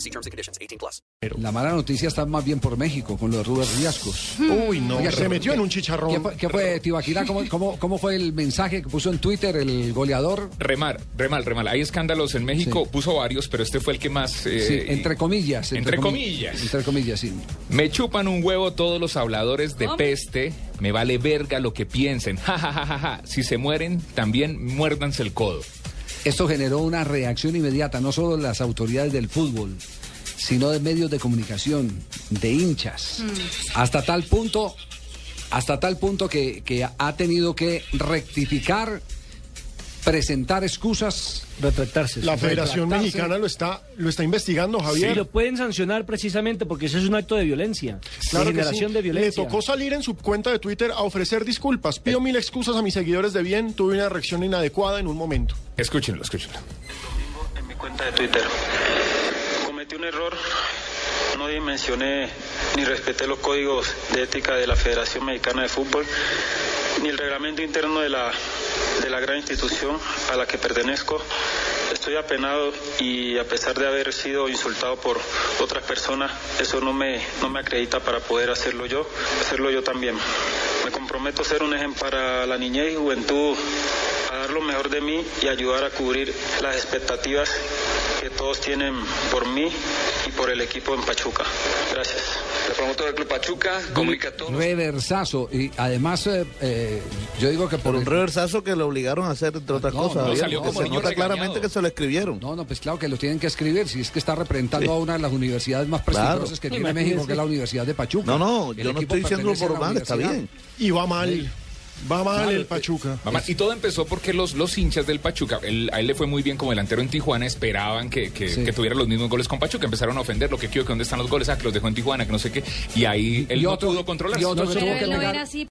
See terms and conditions. 18 plus. La mala noticia está más bien por México, con los Rubén Riascos. Uy, no, Oiga, se metió en un ¿Qué chicharrón. fue, qué fue, Tibaquirá? ¿Cómo, cómo, cómo fue el mensaje que puso en Twitter el goleador? Remar, remal, remal. Hay escándalos en México, Sí. puso varios, pero este fue el que más... eh, Sí, entre comillas. entre comi- comillas. Entre comillas, sí. Me chupan un huevo todos los habladores de peste, me vale verga lo que piensen. Ja, ja, ja, ja, ja. Si se mueren, también muérdanse el codo. Esto generó una reacción inmediata, no solo de las autoridades del fútbol, sino de medios de comunicación, de hinchas. Hasta tal punto, hasta tal punto que, que ha tenido que rectificar, presentar excusas. retractarse. La sí. Federación retractarse. Mexicana lo está, lo está investigando, Y Javier. lo pueden sancionar precisamente porque eso es un acto de violencia, Claro de sí. de Le violencia. tocó salir en su cuenta de Twitter a ofrecer disculpas. Pido mil excusas a mis seguidores de bien. Tuve una reacción inadecuada en un momento. Escúchenlo, escúchenlo. en mi cuenta de Twitter. Cometí un error, no dimensioné ni respeté los códigos de ética de la Federación Mexicana de Fútbol, ni el reglamento interno de la, de la gran institución a la que pertenezco. Estoy apenado y a pesar de haber sido insultado por otras personas, eso no me, no me acredita para poder hacerlo yo, hacerlo yo también. Me comprometo a ser un ejemplo para la niñez y juventud a dar lo mejor de mí y ayudar a cubrir las expectativas que todos tienen por mí y por el equipo en Pachuca. Gracias. Promotor del Club Pachuca comunica. Reversazo. Y además, eh, eh, yo digo que por un reversazo que lo obligaron a hacer, entre otras No, cosas. no, Javier, salió como se niño nota regañado. claramente que se lo escribieron. No, no, pues claro que lo tienen que escribir, si es que está representando a una de las universidades más Claro. prestigiosas que tiene. México, que es la Universidad de Pachuca. No, no, El yo no estoy a por mal, está bien. Y va mal. Va mal Claro, el Pachuca. Mamá, Y todo empezó porque los, los hinchas del Pachuca, él- a él le fue muy bien como delantero en Tijuana, esperaban que, que, Sí. que tuviera los mismos goles con Pachuca, empezaron a ofender lo que quiero, que dónde están los goles, ah, que los dejó en Tijuana, que no sé qué, y ahí él Y no otro- pudo controlarse. y otro que No, tuvo no, que no negar- era así,